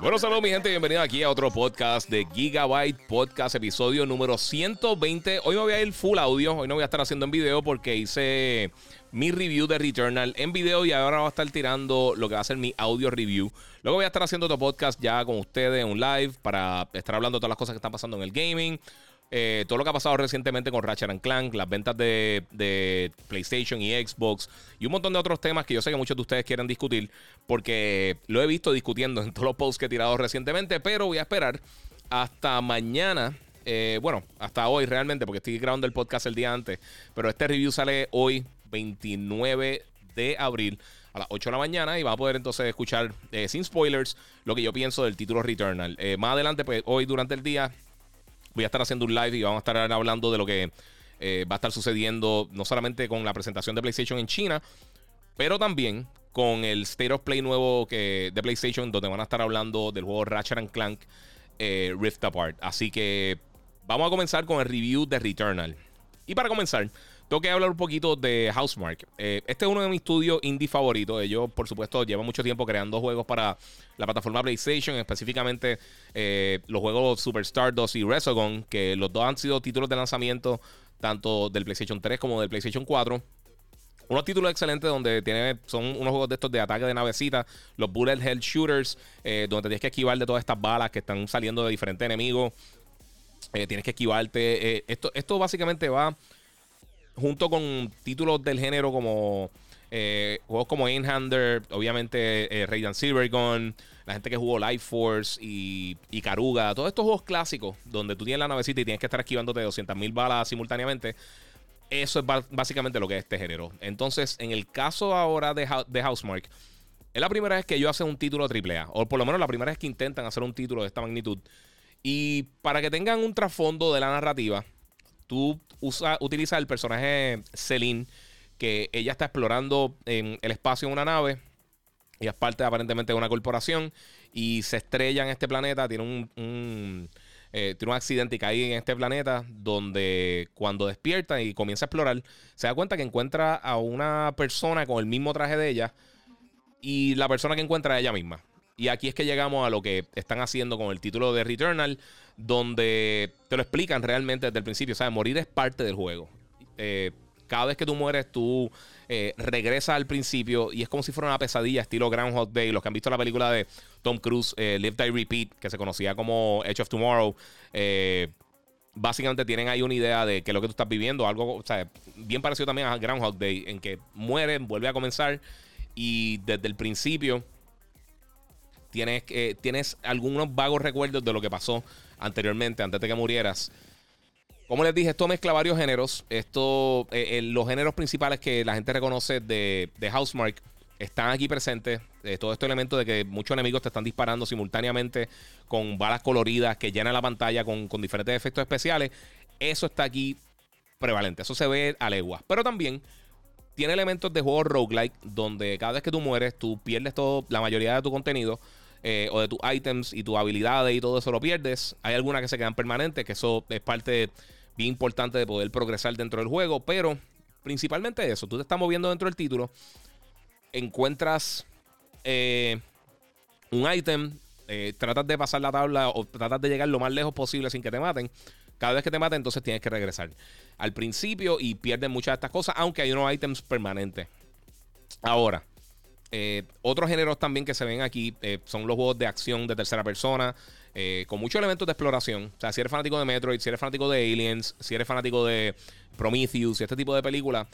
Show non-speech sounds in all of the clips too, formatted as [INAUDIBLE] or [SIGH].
Bueno, saludos mi gente, bienvenido aquí a otro podcast de Gigabyte Podcast, episodio número 120. Hoy me voy a ir full audio, hoy no voy a estar haciendo en video porque hice mi review de Returnal en video y ahora voy a estar tirando lo que va a ser mi audio review. Luego voy a estar haciendo otro podcast ya con ustedes, un live, para estar hablando de todas las cosas que están pasando en el gaming. Eh, todo lo que ha pasado recientemente con Ratchet Clank, las ventas de, PlayStation y Xbox y un montón de otros temas que yo sé que muchos de ustedes quieren discutir porque lo he visto discutiendo [LAUGHS] en todos los posts que he tirado recientemente, pero voy a esperar hasta mañana. Eh, bueno, hasta hoy realmente, porque estoy grabando el podcast el día antes, pero este review sale hoy, 29 de abril a las 8 de la mañana y va a poder entonces escuchar eh, sin spoilers lo que yo pienso del título Returnal. más adelante, pues hoy durante el día voy a estar haciendo un live y vamos a estar hablando de lo que eh, va a estar sucediendo, no solamente con la presentación de PlayStation en China, pero también con el State of Play nuevo que, de PlayStation, donde van a estar hablando del juego Ratchet Clank eh, Rift Apart. Así que vamos a comenzar con el review de Returnal. Y para comenzar, tengo que hablar un poquito de Housemark. Eh, este es uno de mis estudios indie favoritos. Ellos, por supuesto, llevan mucho tiempo creando juegos para la plataforma PlayStation, específicamente eh, los juegos Super Stardust y Resogun, que los dos han sido títulos de lanzamiento tanto del PlayStation 3 como del PlayStation 4. Unos títulos excelentes donde tiene, son unos juegos de estos de ataque de navecita, los Bullet Hell Shooters, eh, donde tienes que esquivar de todas estas balas que están saliendo de diferentes enemigos. tienes que esquivarte. esto, esto básicamente va junto con títulos del género como eh, juegos como Inhander, obviamente eh, Radiant Silvergun, la gente que jugó Life Force y, y Karuga, todos estos juegos clásicos donde tú tienes la navecita y tienes que estar esquivándote 200.000 balas simultáneamente. Eso es básicamente lo que es este género. Entonces, en el caso ahora de, de Housemark, es la primera vez que ellos hacen un título AAA, o por lo menos la primera vez que intentan hacer un título de esta magnitud. Y para que tengan un trasfondo de la narrativa, tú usa, utilizas el personaje Celine, que ella está explorando en el espacio en una nave. Y es parte aparentemente de una corporación. Y se estrella en este planeta. Tiene un, eh, tiene un accidente y cae en este planeta. Donde cuando despierta y comienza a explorar, se da cuenta que encuentra a una persona con el mismo traje de ella. Y la persona que encuentra es ella misma. Y aquí es que llegamos a lo que están haciendo con el título de Returnal, donde te lo explican realmente desde el principio. O sea, morir es parte del juego. Eh, cada vez que tú mueres, tú eh, regresas al principio y es como si fuera una pesadilla, estilo Groundhog Day. Los que han visto la película de Tom Cruise, eh, Live, Die, Repeat, que se conocía como Edge of Tomorrow, básicamente tienen ahí una idea de qué es lo que tú estás viviendo. Algo, o sea, bien parecido también a Groundhog Day, en que mueren, vuelve a comenzar y desde el principio tienes, eh, tienes algunos vagos recuerdos de lo que pasó anteriormente, antes de que murieras. Como les dije, esto mezcla varios géneros. Esto, eh, los géneros principales que la gente reconoce de, de Housemark están aquí presentes. Eh, todo este elemento de que muchos enemigos te están disparando simultáneamente con balas coloridas que llenan la pantalla con, con diferentes efectos especiales. Eso está aquí prevalente. Eso se ve a leguas. Pero también tiene elementos de juego roguelike donde cada vez que tú mueres, tú pierdes todo, la mayoría de tu contenido. Eh, o de tus items y tus habilidades y todo eso lo pierdes. Hay algunas que se quedan permanentes, que eso es parte bien importante de poder progresar dentro del juego, pero principalmente eso, tú te estás moviendo dentro del título, encuentras eh, un item, eh, tratas de pasar la tabla o tratas de llegar lo más lejos posible sin que te maten. Cada vez que te maten, entonces tienes que regresar al principio y pierdes muchas de estas cosas, aunque hay unos items permanentes. Ahora, eh, otros géneros también que se ven aquí eh, son los juegos de acción de tercera persona, eh, con muchos elementos de exploración. O sea, si eres fanático de Metroid, si eres fanático de Aliens, si eres fanático de Prometheus y este tipo de películas,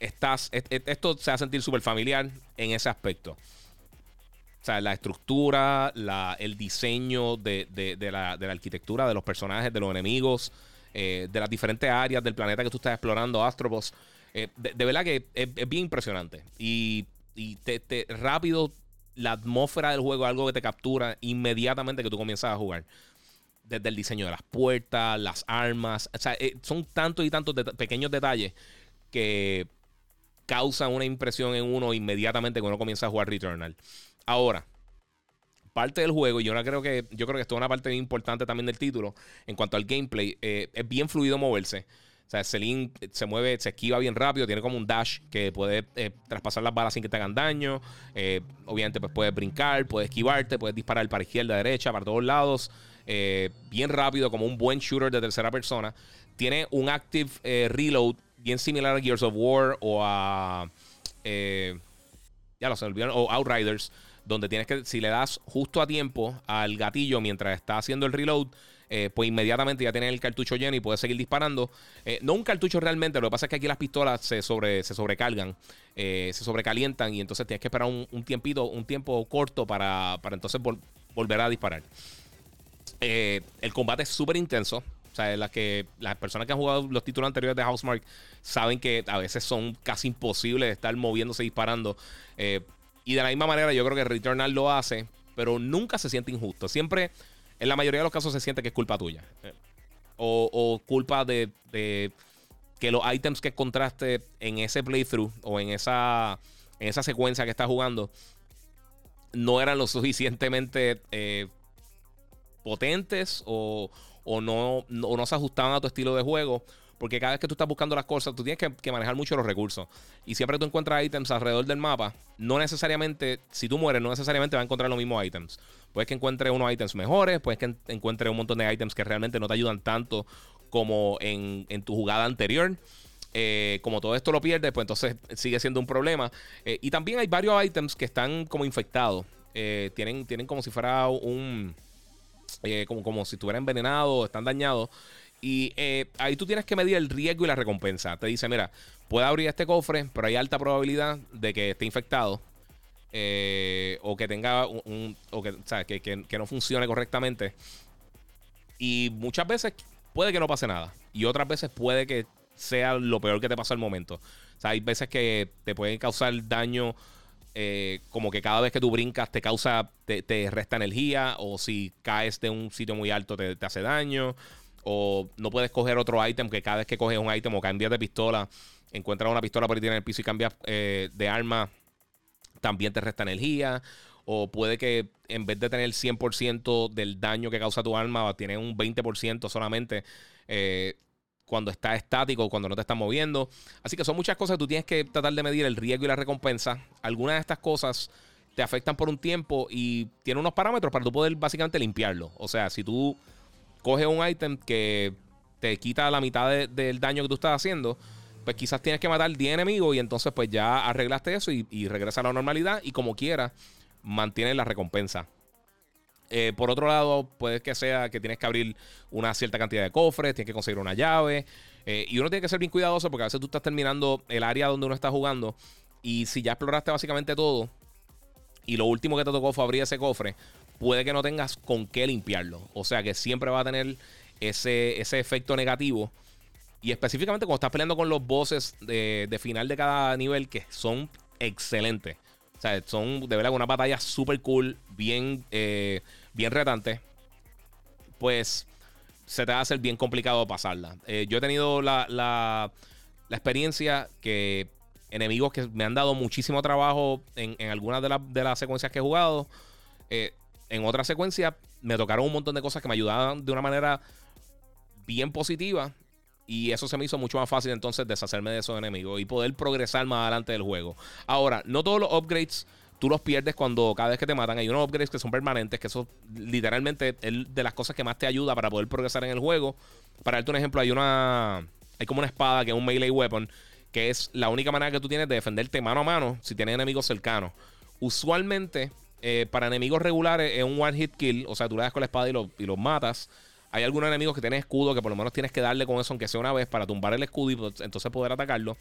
estás, esto se va a sentir súper familiar en ese aspecto. O sea, la estructura, el diseño de, la, arquitectura de los personajes, de los enemigos, de las diferentes áreas del planeta que tú estás explorando, Astropos. de, verdad que es, es, bien impresionante. Y y te, rápido la atmósfera del juego algo que te captura inmediatamente que tú comienzas a jugar. desde el diseño de las puertas, las armas. O sea, eh, son tantos y tantos pequeños detalles que causan una impresión en uno inmediatamente cuando uno comienza a jugar Returnal. Ahora, parte del juego, y yo creo que yo creo que esto es una parte importante también del título, en cuanto al gameplay, eh, es bien fluido moverse. Sea, Celine se mueve, se esquiva bien rápido, tiene como un dash que puede eh, traspasar las balas sin que te hagan daño. Eh, obviamente, pues puedes brincar, puedes esquivarte, puedes disparar para izquierda, derecha, para todos lados. bien rápido, como un buen shooter de tercera persona. Tiene un active reload bien similar a Gears of War o a. ya lo sé, o Outriders donde tienes que, si le das justo a tiempo al gatillo mientras está haciendo el reload, eh, pues inmediatamente ya tienes el cartucho lleno y puedes seguir disparando. Eh, no un cartucho realmente, lo que pasa es que aquí las pistolas se, sobre, se sobrecargan, eh, se sobrecalientan y entonces tienes que esperar un, tiempito, un tiempo corto para, entonces volver a disparar. el combate es súper intenso. O sea, las, que, las personas que han jugado los títulos anteriores de Housemark saben que a veces son casi imposibles de estar moviéndose disparando. Y de la misma manera, yo creo que Returnal lo hace, pero nunca se siente injusto. Siempre, en la mayoría de los casos, se siente que es culpa tuya. O, culpa de, que los items que encontraste en ese playthrough o en esa, en esa secuencia que estás jugando no eran lo [LAUGHS] suficientemente eh, potentes o, no, o no se ajustaban a tu estilo de juego porque cada vez que tú estás buscando las cosas, tú tienes que, manejar mucho los recursos. Y siempre tú encuentras ítems alrededor del mapa. No necesariamente, si tú mueres, no necesariamente vas a encontrar los mismos ítems. Puedes que encuentres unos ítems mejores, puedes que encuentres un montón de ítems que realmente no te ayudan tanto como en, tu jugada anterior. Eh, como todo esto lo pierdes, pues entonces sigue siendo un problema. Eh, y también hay varios ítems que están como infectados. Eh, tienen, tienen como si fuera un. como, como si estuvieran envenenados, están dañados. Y ahí tú tienes que medir el riesgo y la recompensa. Te dice, mira, puede abrir este cofre, pero hay alta probabilidad de que esté infectado. Eh, o que tenga un, o que, que, que, no funcione correctamente. Y muchas veces puede que no pase nada. Y otras veces puede que sea lo peor que te pasa al momento. O sea, hay veces que te pueden causar daño. Eh, como que cada vez que tú brincas te causa, te, resta energía. O si caes de un sitio muy alto te, te hace daño. O no puedes coger otro ítem que cada vez que coges un ítem o cambias de pistola, encuentras una pistola por ahí en el piso y cambias eh, de arma, también te resta energía. O puede que en vez de tener el 100% del daño que causa tu arma, tiene un 20% solamente eh, cuando está estático, cuando no te estás moviendo. Así que son muchas cosas tú tienes que tratar de medir el riesgo y la recompensa. Algunas de estas cosas te afectan por un tiempo y tiene unos parámetros para tú poder básicamente limpiarlo. O sea, si tú coge un ítem que te quita la mitad del daño que tú estás haciendo, pues quizás tienes que matar 10 enemigos y entonces pues ya arreglaste eso y, regresa a la normalidad y como quiera mantiene la recompensa. Eh, por otro lado, puede que sea que tienes que abrir una cierta cantidad de cofres, tienes que conseguir una llave. Eh, y uno tiene que ser bien cuidadoso porque a veces tú estás terminando el área donde uno está jugando. Y si ya exploraste básicamente todo, y lo último que te tocó fue abrir ese cofre, puede que no tengas con qué limpiarlo. O sea que siempre va a tener ese, ese efecto negativo. Y específicamente cuando estás peleando con los bosses de, final de cada nivel, que son excelentes. O sea, son de verdad una batalla súper cool, bien, eh, bien retante. Pues se te va a hacer bien complicado pasarla. Eh, yo he tenido la, la, experiencia que enemigos que me han dado muchísimo trabajo en, algunas de, de, las secuencias que he jugado. Eh, en otra secuencia me tocaron un montón de cosas que me ayudaban de una manera bien positiva. Y eso se me hizo mucho más fácil entonces deshacerme de esos enemigos y poder progresar más adelante del juego. Ahora, no todos los upgrades tú los pierdes cuando cada vez que te matan. Hay unos upgrades que son permanentes, que eso literalmente es de las cosas que más te ayuda para poder progresar en el juego. Para darte un ejemplo, hay una. Hay como una espada que es un melee weapon, que es la única manera que tú tienes de defenderte mano a mano si tienes enemigos cercanos. Usualmente eh, para enemigos regulares es un one hit kill. O sea, tú le das con la espada y, los matas. Hay algunos enemigos que tienen escudo que por lo menos tienes que darle con eso, aunque sea una vez, para tumbar el escudo y pues, entonces poder atacarlo.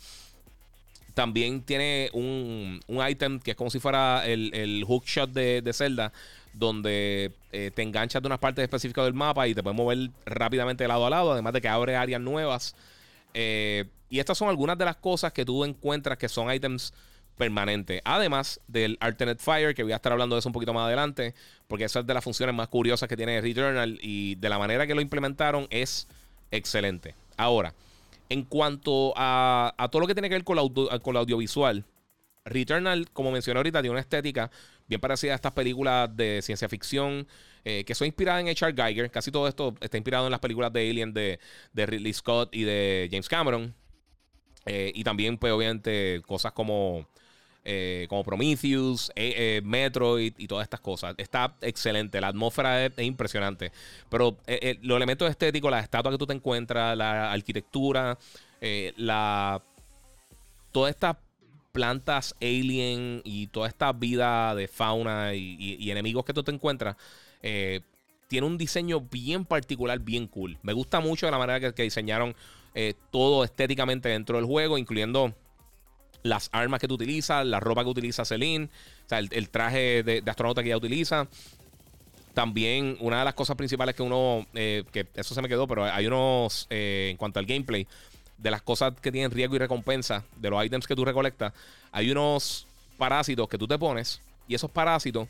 También tiene un, un item que es como si fuera el, el hookshot de, de Zelda, donde eh, te enganchas de unas partes específicas del mapa y te puedes mover rápidamente de lado a lado, además de que abre áreas nuevas. Eh, y estas son algunas de las cosas que tú encuentras que son items permanente. Además del Alternate Fire, que voy a estar hablando de eso un poquito más adelante, porque esa es de las funciones más curiosas que tiene Returnal y de la manera que lo implementaron es excelente. Ahora, en cuanto a, todo lo que tiene que ver con la, con audiovisual, Returnal, como mencioné ahorita, tiene una estética bien parecida a estas películas de ciencia ficción eh, que son inspiradas en H.R. Geiger. Casi todo esto está inspirado en las películas de Alien de, de Ridley Scott y de James Cameron. Eh, y también, pues, obviamente, cosas como eh, como Prometheus, eh, eh, Metroid y todas estas cosas. Está excelente, la atmósfera es, impresionante. Pero los elementos estéticos, la estatua que tú te encuentras, la arquitectura, la todas estas plantas alien y toda esta vida de fauna y, enemigos que tú te encuentras, tiene un diseño bien particular, bien cool. Me gusta mucho la manera que diseñaron todo estéticamente dentro del juego, incluyendo las armas que tú utilizas, la ropa que utiliza Celine, o sea, el, traje de, astronauta que ella utiliza. También una de las cosas principales que uno, eh, que eso se me quedó, pero hay unos, eh, en cuanto al gameplay, de las cosas que tienen riesgo y recompensa, de los items que tú recolectas, hay unos parásitos que tú te pones y esos parásitos,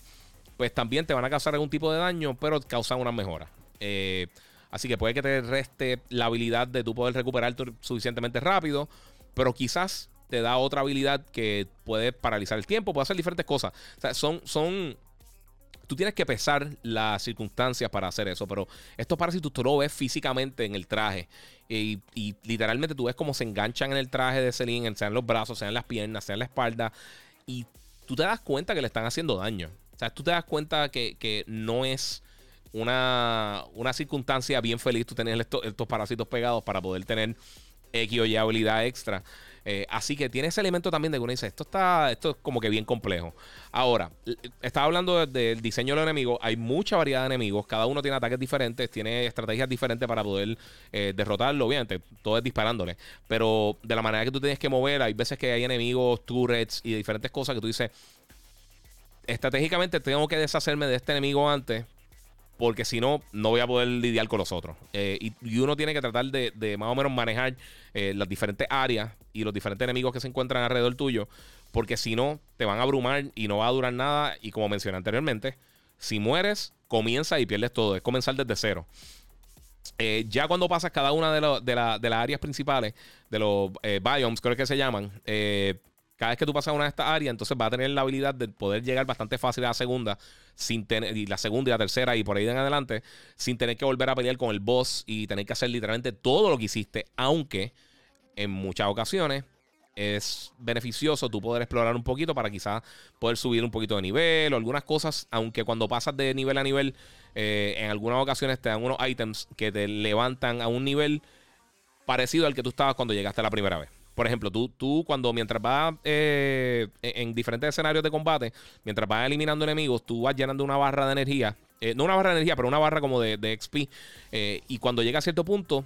pues también te van a causar algún tipo de daño, pero causan una mejora. Eh, así que puede que te reste la habilidad de tú poder recuperar suficientemente rápido, pero quizás te da otra habilidad que puede paralizar el tiempo, puede hacer diferentes cosas. O sea, son, son tú tienes que pesar las circunstancias para hacer eso, pero estos parásitos tú lo ves físicamente en el traje y, literalmente tú ves cómo se enganchan en el traje de Celine, sea en los brazos, sea en las piernas, sea en la espalda y tú te das cuenta que le están haciendo daño. O sea, tú te das cuenta que, no es una, una, circunstancia bien feliz tú tener estos, estos parásitos pegados para poder tener X o Y habilidad extra. Eh, así que tiene ese elemento también de que uno dice, esto está, esto es como que bien complejo. Ahora, estaba hablando del diseño de los enemigos. Hay mucha variedad de enemigos. Cada uno tiene ataques diferentes, tiene estrategias diferentes para poder eh, derrotarlo. Obviamente, todo es disparándole. Pero de la manera que tú tienes que mover, hay veces que hay enemigos, turrets y diferentes cosas que tú dices, estratégicamente tengo que deshacerme de este enemigo antes porque si no, no voy a poder lidiar con los otros. Eh, y, uno tiene que tratar de, más o menos manejar eh, las diferentes áreas y los diferentes enemigos que se encuentran alrededor tuyo, porque si no, te van a abrumar y no va a durar nada. Y como mencioné anteriormente, si mueres, comienza y pierdes todo. Es comenzar desde cero. Eh, ya cuando pasas cada una de, de, las áreas principales, de los biomes, creo que se llaman, cada vez que tú pasas una de estas áreas, entonces va a tener la habilidad de poder llegar bastante fácil a la segunda, sin tener, y la segunda y la tercera y por ahí en adelante, sin tener que volver a pelear con el boss y tener que hacer literalmente todo lo que hiciste, aunque en muchas ocasiones es beneficioso tú poder explorar un poquito para quizás poder subir un poquito de nivel o algunas cosas, aunque cuando pasas de nivel a nivel, eh, en algunas ocasiones te dan unos items que te levantan a un nivel parecido al que tú estabas cuando llegaste la primera vez. Por ejemplo, tú, tú cuando mientras vas eh, en diferentes escenarios de combate, mientras vas eliminando enemigos, tú vas llenando una barra de energía. Eh, no una barra de energía, pero una barra como de, de XP. Eh, y cuando llega a cierto punto,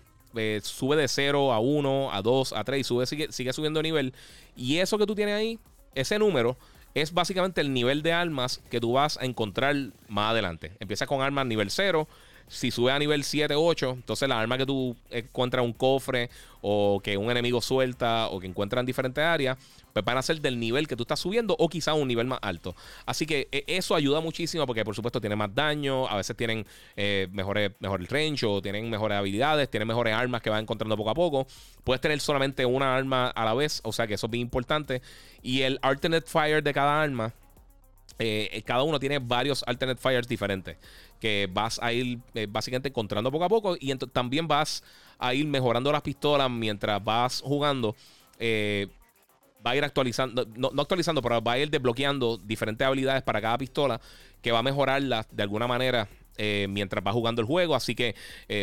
sube de 0 a 1, a 2, a 3, sube, sigue, sigue subiendo de nivel. Y eso que tú tienes ahí, ese número, es básicamente el nivel de armas que tú vas a encontrar más adelante. Empiezas con armas nivel 0 si sube a nivel 7, 8, entonces la arma que tú encuentras un cofre o que un enemigo suelta o que encuentras en diferentes áreas, pues van a ser del nivel que tú estás subiendo o quizá un nivel más alto. Así que e, eso ayuda muchísimo porque por supuesto tiene más daño, a veces tienen eh, mejores, mejor range o tienen mejores habilidades, tienen mejores armas que vas encontrando poco a poco. Puedes tener solamente una arma a la vez, o sea que eso es bien importante. Y el alternate fire de cada arma eh, cada uno tiene varios alternate fires diferentes que vas a ir eh, básicamente encontrando poco a poco y también vas a ir mejorando las pistolas mientras vas jugando. Eh, va a ir actualizando, no, actualizando, pero va a ir desbloqueando diferentes habilidades para cada pistola que va a mejorarlas de alguna manera mientras va jugando el juego. Así que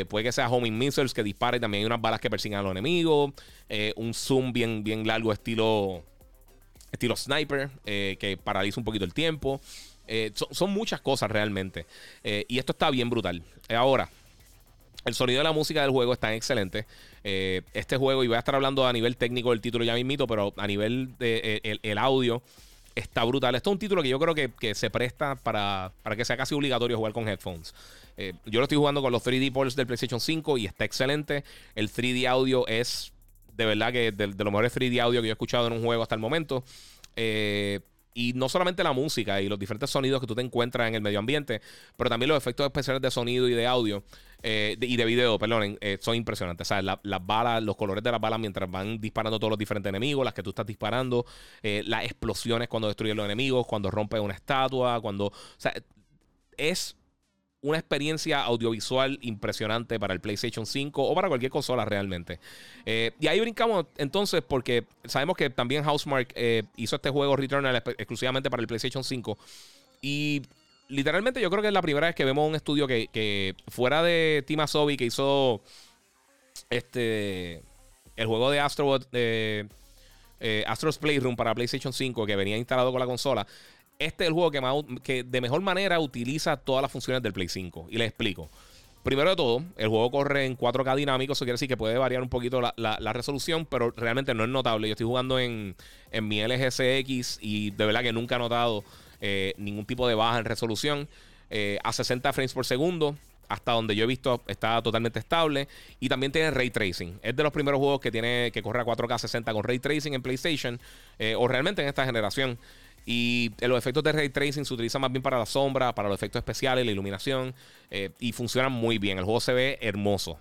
puede que sea homing missiles que dispare. También hay unas balas que persigan a los enemigos. un zoom bien, bien largo, estilo estilo sniper, eh, que paraliza un poquito el tiempo. Eh, son, muchas cosas realmente. Eh, y esto está bien brutal. ahora, el sonido de la música del juego está excelente. este juego, y voy a estar hablando a nivel técnico del título ya mismito, pero a nivel de el, audio está brutal. Esto es un título que yo creo que, se presta para, para, que sea casi obligatorio jugar con headphones. yo lo estoy jugando con los 3D ports del PlayStation 5 y está excelente. El 3D audio es de verdad que de, de los mejores 3D audio que yo he escuchado en un juego hasta el momento. Eh, y no solamente la música y los diferentes sonidos que tú te encuentras en el medio ambiente, pero también los efectos especiales de sonido y de audio eh, y de video, perdón, eh, son impresionantes. O sea, las balas, los colores de las balas mientras van disparando todos los diferentes enemigos, las que tú estás disparando, las explosiones cuando destruyen los enemigos, cuando rompes una estatua, cuando... O sea, es una experiencia audiovisual impresionante para el PlayStation 5 o para cualquier consola realmente. Eh, y ahí brincamos entonces porque sabemos que también Housemark eh, hizo este juego Returnal exclusivamente para el PlayStation 5. Y literalmente yo creo que es la primera vez que vemos un estudio que, fuera de Team Asobi que hizo este el juego de Astrobot eh, Astro's Playroom para PlayStation 5 que venía instalado con la consola este es el juego que, más, que de mejor manera utiliza todas las funciones del Play 5. Y les explico. Primero de todo, el juego corre en 4K dinámico, eso quiere decir que puede variar un poquito la, resolución, pero realmente no es notable. Yo estoy jugando en, mi LG CX y de verdad que nunca he notado eh, ningún tipo de baja en resolución. Eh, a 60 frames por segundo, hasta donde yo he visto está totalmente estable y también tiene ray tracing. Es de los primeros juegos que tiene que corre a 4K 60 con ray tracing en PlayStation eh, o realmente en esta generación. Y los efectos de ray tracing se utilizan más bien para la sombra, para los efectos especiales, la iluminación. Eh, y funcionan muy bien. El juego se ve hermoso.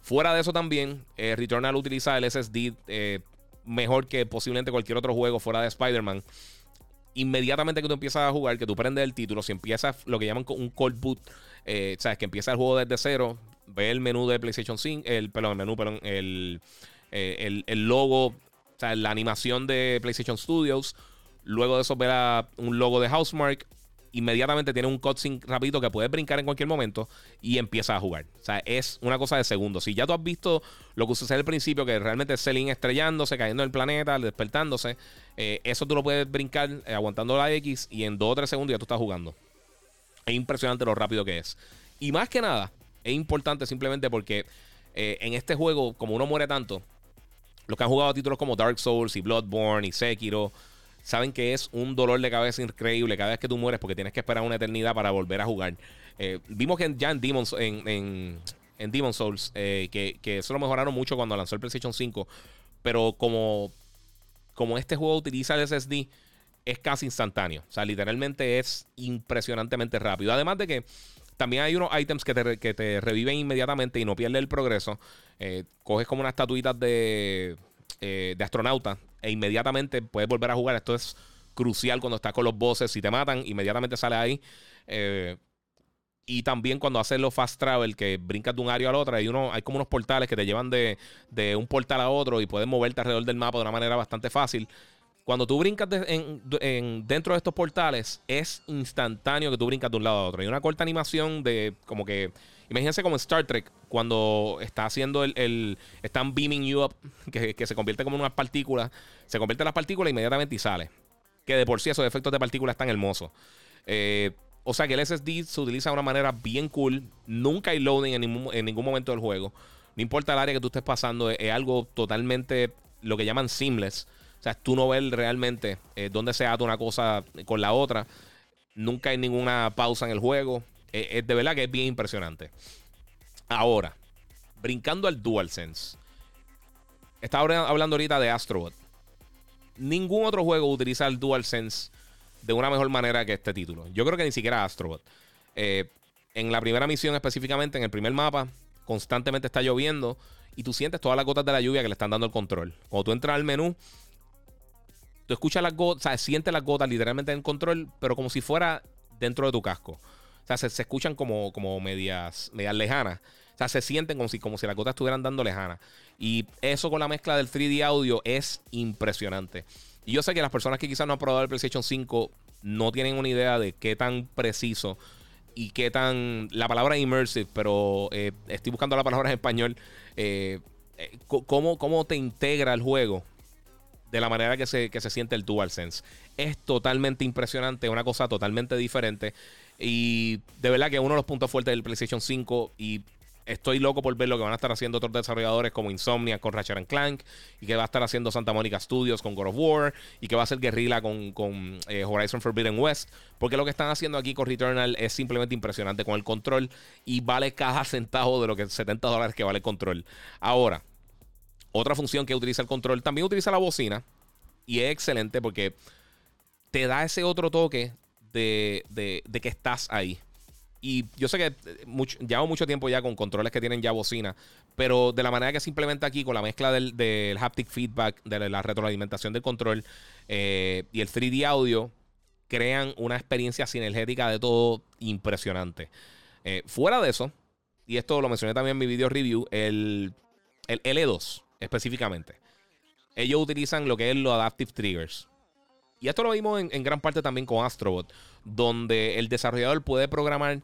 Fuera de eso también, eh, Returnal utiliza el SSD eh, mejor que posiblemente cualquier otro juego fuera de Spider-Man. Inmediatamente que tú empiezas a jugar, que tú prendes el título, si empiezas lo que llaman un cold boot, sabes que empieza el juego desde cero, ve el menú de PlayStation 5, el, perdón, el menú, perdón, el, el, el logo, o sea, la animación de PlayStation Studios Luego de eso verá un logo de Housemark. Inmediatamente tiene un cutscene rapidito que puedes brincar en cualquier momento y empieza a jugar. O sea, es una cosa de segundos. Si ya tú has visto lo que sucede al principio, que realmente es Celine estrellándose, cayendo en el planeta, despertándose, eh, eso tú lo puedes brincar eh, aguantando la X y en 2 o 3 segundos ya tú estás jugando. Es impresionante lo rápido que es. Y más que nada, es importante simplemente porque eh, en este juego, como uno muere tanto, los que han jugado títulos como Dark Souls y Bloodborne y Sekiro saben que es un dolor de cabeza increíble cada vez que tú mueres porque tienes que esperar una eternidad para volver a jugar. Eh, vimos que ya en Demon's, en, en, Souls, eh, que, eso lo mejoraron mucho cuando lanzó el PlayStation 5, pero como, como este juego utiliza el SSD, es casi instantáneo. O sea, literalmente es impresionantemente rápido. Además de que también hay unos items que te, que te reviven inmediatamente y no pierdes el progreso. Eh, coges como unas estatuitas de, de astronauta e inmediatamente puedes volver a jugar. Esto es crucial cuando estás con los bosses. Si te matan, inmediatamente sale ahí. Eh, y también cuando haces los fast travel, que brincas de un área al otro, hay, uno, hay como unos portales que te llevan de, un portal a otro y puedes moverte alrededor del mapa de una manera bastante fácil. Cuando tú brincas dentro de estos portales, es instantáneo que tú brincas de un lado a otro. Hay una corta animación de como que Imagínense como Star Trek, cuando está haciendo el. están beaming you up, [LAUGHS] que, se convierte como en unas partículas. Se convierte en las partículas inmediatamente y sale. Que de por sí esos efectos de partículas están hermosos. Eh, o sea que el SSD se utiliza de una manera bien cool. Nunca hay loading en ningún, momento del juego. No importa el área que tú estés pasando, es, algo totalmente lo que llaman seamless. O sea, tú no ves realmente eh, dónde se ata una cosa con la otra. Nunca hay ninguna pausa en el juego. Es, eh, eh, de verdad que es bien impresionante. Ahora, brincando al DualSense. Estaba hablando ahorita de Astrobot. Ningún otro juego utiliza el DualSense de una mejor manera que este título. Yo creo que ni siquiera Astrobot. Eh, en la primera misión específicamente, en el primer mapa, constantemente está lloviendo y tú sientes todas las gotas de la lluvia que le están dando el control. Cuando tú entras al menú, tú escuchas las gotas, o sea, sientes las gotas literalmente en control, pero como si fuera dentro de tu casco. O sea, se, escuchan como, como medias, medias lejanas. O sea, se sienten como si, como si las gotas estuvieran dando lejanas. Y eso con la mezcla del 3D audio es impresionante. Y yo sé que las personas que quizás no han probado el PlayStation 5 no tienen una idea de qué tan preciso y qué tan. La palabra immersive, pero eh, estoy buscando la palabra en español. Eh, eh, cómo, cómo te integra el juego de la manera que se, que se siente el DualSense. Es totalmente impresionante, una cosa totalmente diferente. Y de verdad que uno de los puntos fuertes del PlayStation 5 y estoy loco por ver lo que van a estar haciendo otros desarrolladores como Insomnia con Ratchet Clank y que va a estar haciendo Santa Monica Studios con God of War y que va a hacer Guerrilla con, con eh, Horizon Forbidden West porque lo que están haciendo aquí con Returnal es simplemente impresionante con el control y vale cada [LAUGHS] centavo de lo que 70 dólares que vale el control ahora otra función que utiliza el control también utiliza la bocina y es excelente porque te da ese otro toque de, de, que estás ahí. Y yo sé que eh, llevo mucho tiempo ya con controles que tienen ya bocina, pero de la manera que se implementa aquí, con la mezcla del, del haptic feedback, de la retroalimentación del control eh, y el 3D audio, crean una experiencia sinergética de todo impresionante. Eh, fuera de eso, y esto lo mencioné también en mi video review, el, el L2 específicamente. Ellos utilizan lo que es los Adaptive Triggers. Y esto lo vimos en, gran parte también con Astrobot, donde el desarrollador puede programar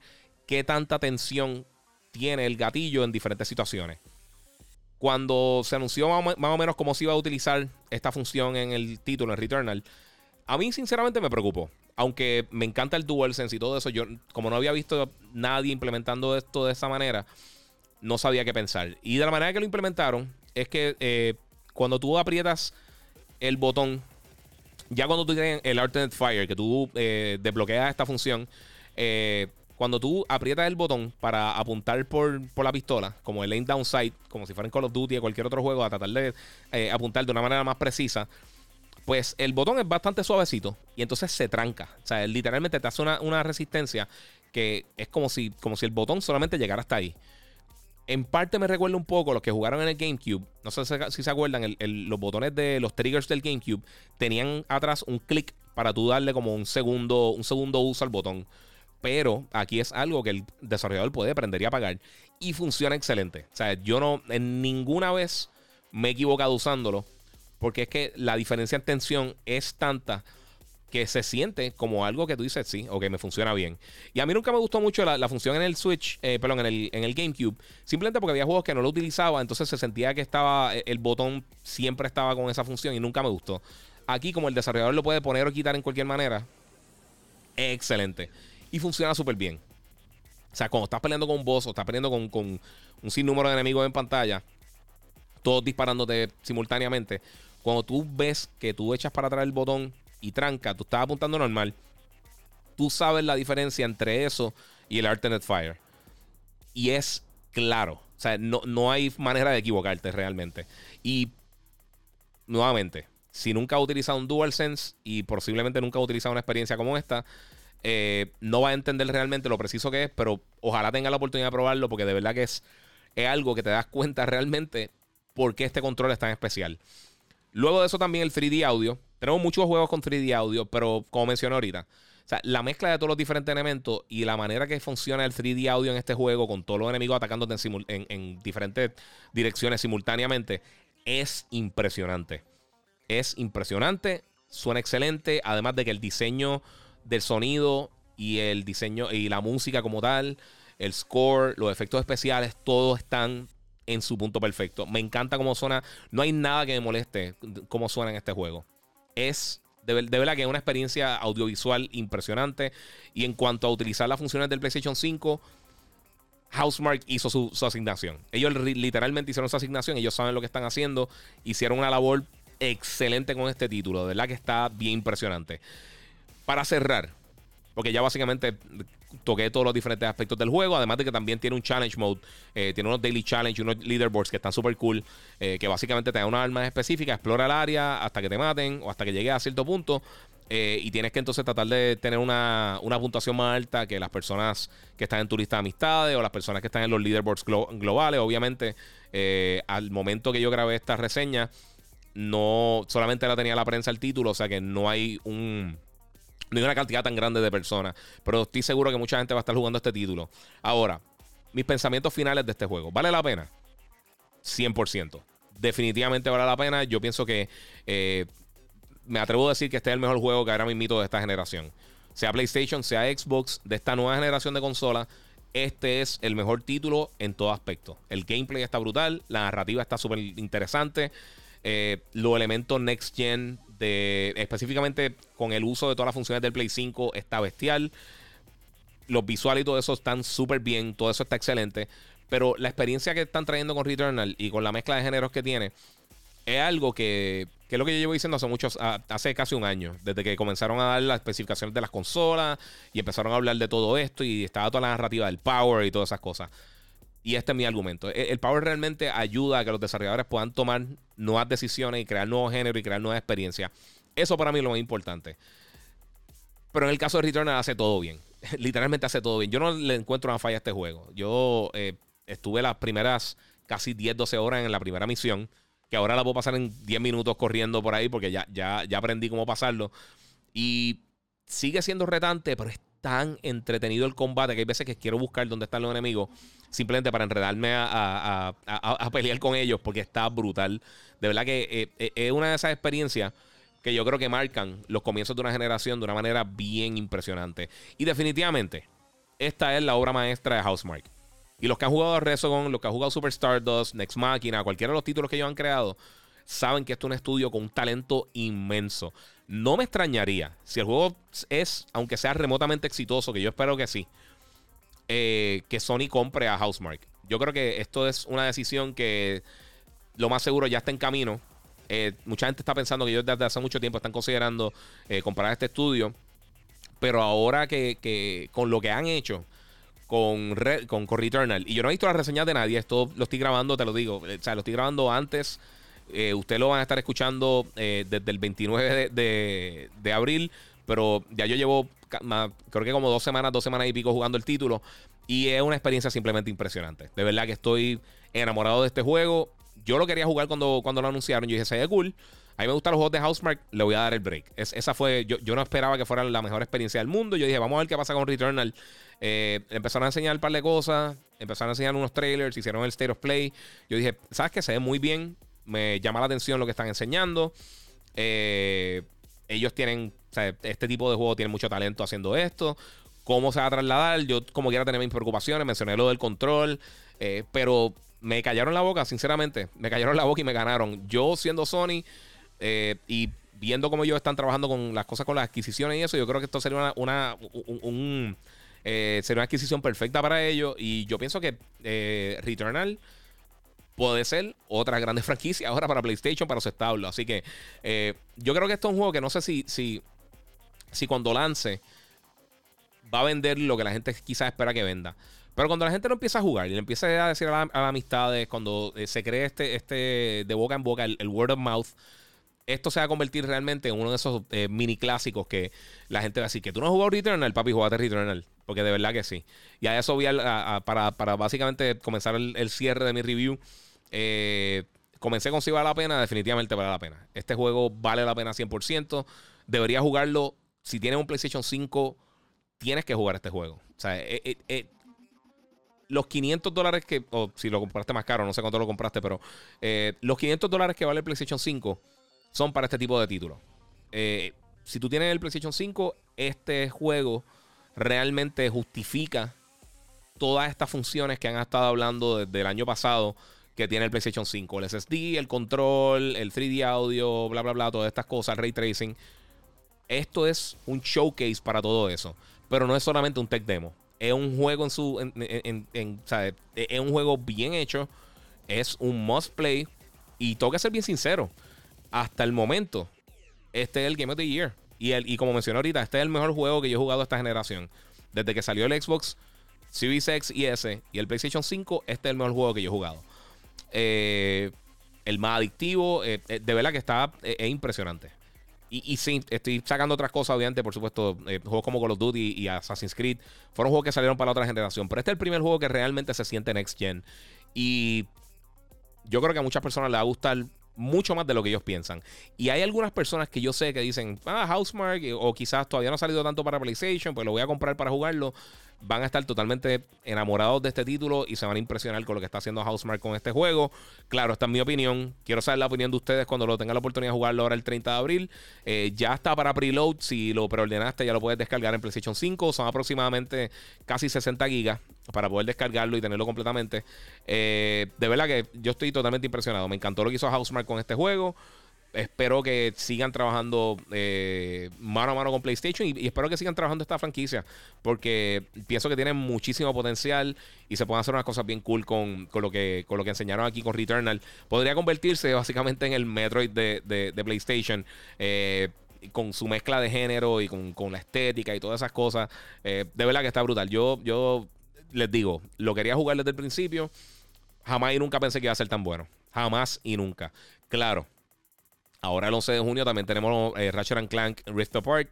qué tanta tensión tiene el gatillo en diferentes situaciones. Cuando se anunció más o menos cómo se iba a utilizar esta función en el título, en Returnal, a mí sinceramente me preocupó. Aunque me encanta el DualSense y todo eso, yo como no había visto nadie implementando esto de esa manera, no sabía qué pensar. Y de la manera que lo implementaron es que eh, cuando tú aprietas el botón, ya cuando tú tienes el Alternate Fire, que tú eh, desbloqueas esta función, eh, cuando tú aprietas el botón para apuntar por, la pistola, como el aim down sight, como si fuera en Call of Duty o cualquier otro juego, a tratar de apuntar de una manera más precisa, pues el botón es bastante suavecito y entonces se tranca. O sea, literalmente te hace una, una resistencia que es como si, como si el botón solamente llegara hasta ahí. En parte me recuerda un poco los que jugaron en el GameCube. No sé si se acuerdan, los botones de los triggers del GameCube tenían atrás un clic para tú darle como un segundo, un segundo uso al botón. Pero aquí es algo que el desarrollador puede aprender y apagar. Y funciona excelente. O sea, yo no en ninguna vez me he equivocado usándolo. Porque es que la diferencia en tensión es tanta que se siente como algo que tú dices, sí, o que me funciona bien. Y a mí nunca me gustó mucho la, función en el Switch, eh, perdón, en el, en el, GameCube, simplemente porque había juegos que no lo utilizaba, entonces se sentía que estaba, eh, el botón siempre estaba con esa función y nunca me gustó. Aquí, como el desarrollador lo puede poner o quitar en cualquier manera, excelente. Y funciona súper bien. O sea, cuando estás peleando con un boss o estás peleando con, con un sinnúmero de enemigos en pantalla, todos disparándote simultáneamente, cuando tú ves que tú echas para atrás el botón y tranca, tú estás apuntando normal, tú sabes la diferencia entre eso y el Alternate Fire. Y es claro. O sea, no, no hay manera de equivocarte realmente. Y nuevamente, si nunca has utilizado un DualSense y posiblemente nunca has utilizado una experiencia como esta, eh, no vas a entender realmente lo preciso que es, pero ojalá tenga la oportunidad de probarlo porque de verdad que es, es algo que te das cuenta realmente por qué este control es tan especial. Luego de eso también el 3D audio. Tenemos muchos juegos con 3D audio, pero como mencioné ahorita, o sea, la mezcla de todos los diferentes elementos y la manera que funciona el 3D audio en este juego, con todos los enemigos atacándote en, diferentes direcciones simultáneamente, es impresionante. Es impresionante, suena excelente, además de que el diseño del sonido y el diseño y la música como tal, el score, los efectos especiales, todos están en su punto perfecto. Me encanta cómo suena. No hay nada que me moleste cómo suena en este juego. Es de, verdad que es una experiencia audiovisual impresionante. Y en cuanto a utilizar las funciones del PlayStation 5, Housemark hizo su, asignación. Ellos literalmente hicieron su asignación. Ellos saben lo que están haciendo. Hicieron una labor excelente con este título. De verdad que está bien impresionante. Para cerrar, porque ya básicamente toqué todos los diferentes aspectos del juego. Además de que también tiene un challenge mode. Eh, tiene unos daily challenge unos leaderboards que están súper cool. Eh, que básicamente te dan unas armas específicas. Explora el área hasta que te maten o hasta que llegues a cierto punto. Eh, y tienes que entonces tratar de tener una, puntuación más alta que las personas que están en tu de amistades o las personas que están en los leaderboards globales. Obviamente, al momento que yo grabé esta reseña, no solamente la tenía la prensa el título, o sea que no hay un hay una cantidad tan grande de personas. Pero estoy seguro que mucha gente va a estar jugando este título. Ahora, mis pensamientos finales de este juego. ¿Vale la pena? 100%. Definitivamente vale la pena. Yo pienso que eh, me atrevo a decir que este es el mejor juego que ahora mismo de esta generación. Sea PlayStation, sea Xbox, de esta nueva generación de consolas. Este es el mejor título en todo aspecto. El gameplay está brutal, la narrativa está súper interesante. Eh, los elementos next gen específicamente con el uso de todas las funciones del Play 5 está bestial. Los visuales y todo eso están súper bien, todo eso está excelente. Pero la experiencia que están trayendo con Returnal y con la mezcla de géneros que tiene es algo que, que es lo que yo llevo diciendo hace muchos, hace casi un año, desde que comenzaron a dar las especificaciones de las consolas y empezaron a hablar de todo esto y estaba toda la narrativa del power y todas esas cosas. Y este es mi argumento. E, el Power realmente ayuda a que los desarrolladores puedan tomar nuevas decisiones y crear nuevos géneros y crear nuevas experiencias. Eso para mí es lo más importante. Pero en el caso de Returnal hace todo bien. [LAUGHS] Literalmente hace todo bien. Yo no le encuentro una falla a este juego. Yo eh, estuve las primeras casi 10, 12 horas en la primera misión. Que ahora la puedo pasar en 10 minutos corriendo por ahí porque ya, ya, ya aprendí cómo pasarlo. Y sigue siendo retante, pero es tan entretenido el combate que hay veces que quiero buscar dónde están los enemigos simplemente para enredarme a, pelear con ellos porque está brutal. De verdad que eh, eh, es una de esas experiencias que yo creo que marcan los comienzos de una generación de una manera bien impresionante. Y definitivamente, esta es la obra maestra de Housemark. Y los que han jugado Resogon, los que han jugado Super Stardust, Next Machina, cualquiera de los títulos que ellos han creado, saben que esto es un estudio con un talento inmenso. No me extrañaría si el juego es, aunque sea remotamente exitoso, que yo espero que sí, eh, que Sony compre a Housemark. Yo creo que esto es una decisión que lo más seguro ya está en camino. Eh, mucha gente está pensando que ellos desde hace mucho tiempo están considerando eh, comprar este estudio. Pero ahora que, con lo que han hecho con, con, Returnal, y yo no he visto las reseñas de nadie, esto lo estoy grabando, te lo digo, o sea, lo estoy grabando antes. Usted lo van a estar escuchando desde el 29 de, de abril, pero ya yo llevo creo que como dos semanas, dos semanas y pico jugando el título. Y es una experiencia simplemente impresionante. De verdad que estoy enamorado de este juego. Yo lo quería jugar cuando, cuando lo anunciaron. Yo dije, se ve cool. A mí me gustan los juegos de Housemark, le voy a dar el break. esa fue, yo, yo, no esperaba que fuera la mejor experiencia del mundo. Yo dije, vamos a ver qué pasa con Returnal. Eh, empezaron a enseñar un par de cosas, empezaron a enseñar unos trailers, hicieron el State of Play. Yo dije, ¿sabes qué? Se ve muy bien, me llama la atención lo que están enseñando. Eh, ellos tienen, este tipo de juego tiene mucho talento haciendo esto. ¿Cómo se va a trasladar? Yo, como quiera, tener mis preocupaciones. Mencioné lo del control. Eh, pero me callaron la boca, sinceramente. Me callaron la boca y me ganaron. Yo, siendo Sony eh, y viendo cómo ellos están trabajando con las cosas con las adquisiciones y eso, yo creo que esto sería una, una un, eh, sería una adquisición perfecta para ellos. Y yo pienso que Returnal puede ser otra grande [LAUGHS] franquicia ahora para PlayStation, para su establo. Así que eh, yo creo que esto es un juego que no sé si, si, cuando lance va a vender lo que la gente quizás espera que venda. Pero cuando la gente lo empieza a jugar y le empieza a decir a, las amistades, cuando eh, se cree este, este de boca en boca, el, word of mouth, esto se va a convertir realmente en uno de esos eh, mini clásicos que la gente va a decir que tú no has jugado Returnal, papi, jugaste Returnal. Porque de verdad que sí. Y a eso voy para, básicamente comenzar el, cierre de mi review. Eh, comencé con si vale la pena, definitivamente vale la pena. Este juego vale la pena 100%. Debería jugarlo. Si tienes un PlayStation 5, tienes que jugar este juego. O sea, eh, eh, los 500 dólares que, o si lo compraste más caro, no sé cuánto lo compraste, pero los 500 dólares que vale el PlayStation 5 son para este tipo de títulos. si tú tienes el PlayStation 5, este juego realmente justifica todas estas funciones que han estado hablando desde el año pasado que tiene el PlayStation 5. El SSD, el control, el 3D audio, bla, bla, bla, todas estas cosas, ray tracing. Esto es un showcase para todo eso. Pero no es solamente un tech demo. Es un juego en su. Es un juego bien hecho. Es un must play. Y que ser bien sincero. Hasta el momento, este es el Game of the Year. Y, el, y como mencioné ahorita, este es el mejor juego que yo he jugado esta generación. Desde que salió el Xbox Series X y S y el PlayStation 5, este es el mejor juego que yo he jugado. Eh, el más adictivo. Eh, eh, de verdad que está es impresionante. Y, y, sí, estoy sacando otras cosas, obviamente, por supuesto. juegos como Call of Duty y Assassin's Creed fueron juegos que salieron para la otra generación. Pero este es el primer juego que realmente se siente Next Gen. Y yo creo que a muchas personas les va a gustar mucho más de lo que ellos piensan. Y hay algunas personas que yo sé que dicen, ah, Housemark, o quizás todavía no ha salido tanto para PlayStation, pues lo voy a comprar para jugarlo van a estar totalmente enamorados de este título y se van a impresionar con lo que está haciendo Housemark con este juego. Claro, esta es mi opinión. Quiero saber la opinión de ustedes cuando lo tengan la oportunidad de jugarlo ahora el 30 de abril. Eh, ya está para preload. Si lo preordenaste, ya lo puedes descargar en PlayStation 5. Son aproximadamente casi 60 gigas para poder descargarlo y tenerlo completamente. Eh, de verdad que yo estoy totalmente impresionado. Me encantó lo que hizo Housemark con este juego espero que sigan trabajando eh, mano a mano con PlayStation y, espero que sigan trabajando esta franquicia porque pienso que tienen muchísimo potencial y se pueden hacer unas cosas bien cool con, lo, que, con lo que enseñaron aquí con Returnal. Podría convertirse básicamente en el Metroid de, PlayStation. Eh, con su mezcla de género y con, la estética y todas esas cosas. De verdad que está brutal. Yo, yo les digo, lo quería jugar desde el principio. Jamás y nunca pensé que iba a ser tan bueno. Jamás y nunca. Claro, Ahora el 11 de junio también tenemos eh, Ratchet Clank Rift Apart,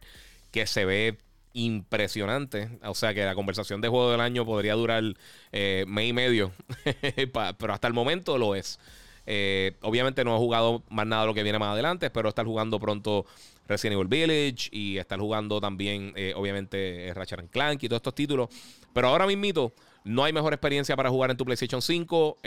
que se ve impresionante. O sea que la conversación de juego del año podría durar eh, mes y medio. [LAUGHS] pero hasta el momento lo es. Eh, obviamente no he jugado más nada de lo que viene más adelante. Espero estar jugando pronto Resident Evil Village y estar jugando también, eh, obviamente, Ratchet Clank y todos estos títulos. Pero ahora mismo no hay mejor experiencia para jugar en tu PlayStation 5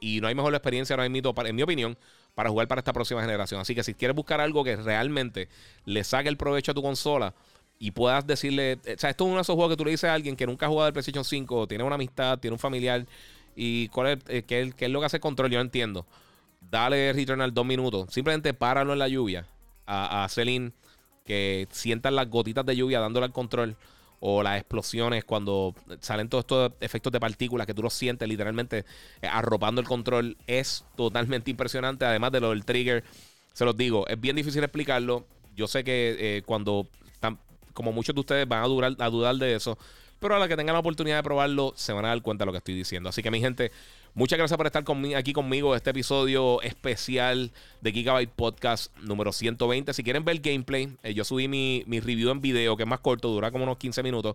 y no hay mejor experiencia ahora mismo, en mi opinión, para jugar para esta próxima generación. Así que si quieres buscar algo que realmente le saque el provecho a tu consola, y puedas decirle, o sea, esto es uno de esos juegos que tú le dices a alguien que nunca ha jugado el PlayStation 5, tiene una amistad, tiene un familiar y cuál es, eh, qué, es lo que hace control, yo entiendo. Dale Returnal dos minutos, simplemente páralo en la lluvia a, Celine que sientan las gotitas de lluvia dándole al control o las explosiones cuando salen todos estos efectos de partículas que tú los sientes literalmente eh, arropando el control es totalmente impresionante además de lo del trigger se los digo es bien difícil explicarlo yo sé que eh, cuando como muchos de ustedes van a, durar, a dudar de eso. Pero a la que tengan la oportunidad de probarlo, se van a dar cuenta de lo que estoy diciendo. Así que, mi gente, muchas gracias por estar aquí conmigo en este episodio especial de Gigabyte Podcast número 120. Si quieren ver gameplay, eh, yo subí mi, mi, review en video, que es más corto, dura como unos 15 minutos.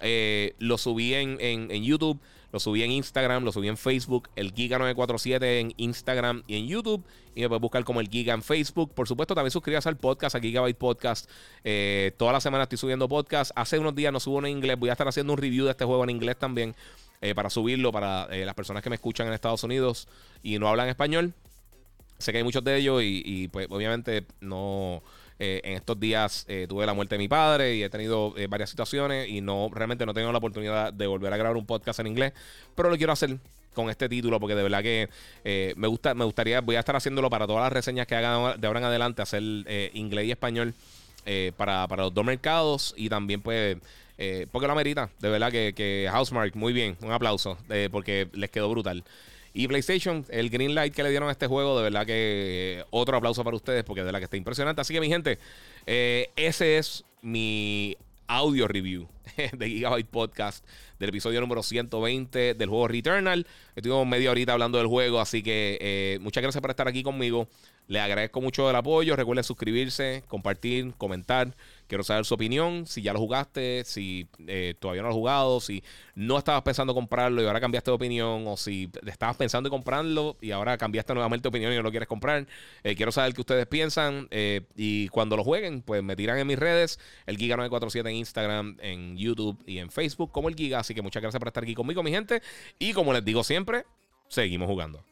Eh, lo subí en, en, YouTube, lo subí en Instagram, lo subí en Facebook, el Giga947 en Instagram y en YouTube. Y me puedes buscar como el Giga en Facebook. Por supuesto, también suscríbase al podcast, a Gigabyte Podcast. Eh, toda la semana estoy subiendo podcast. Hace unos días no subo en inglés. Voy a estar haciendo un review de este juego en inglés también. Eh, para subirlo para las personas que me escuchan en Estados Unidos y no hablan español. Sé que hay muchos de ellos y pues obviamente no eh, en estos días eh, tuve la muerte de mi padre y he tenido eh, varias situaciones y no realmente no tengo la oportunidad de volver a grabar un podcast en inglés, pero lo quiero hacer con este título porque de verdad que me gusta me gustaría voy a estar haciéndolo para todas las reseñas que hagan de ahora en adelante hacer inglés y español para, los dos mercados y también pues porque lo amerita de verdad que, que Housemark muy bien un aplauso porque les quedó brutal y PlayStation, el green light que le dieron a este juego, de verdad que otro aplauso para ustedes porque de verdad que está impresionante. Así que mi gente, eh, ese es mi audio review [LAUGHS] de Gigabyte Podcast del episodio número 120 del juego Returnal. Estuvimos media horita hablando del juego, así que eh, muchas gracias por estar aquí conmigo. Le agradezco mucho el apoyo. Recuerden suscribirse, compartir, comentar. Quiero saber su opinión, si ya lo jugaste, si eh, todavía no lo has jugado, si no estabas pensando comprarlo y ahora cambiaste de opinión, o si estabas pensando en comprarlo y ahora cambiaste nuevamente de opinión y no lo quieres comprar. Eh, quiero saber qué ustedes piensan eh, y cuando lo jueguen, pues me tiran en mis redes, el Giga947 en Instagram, en YouTube y en Facebook como el Giga. Así que muchas gracias por estar aquí conmigo, mi gente. Y como les digo siempre, seguimos jugando.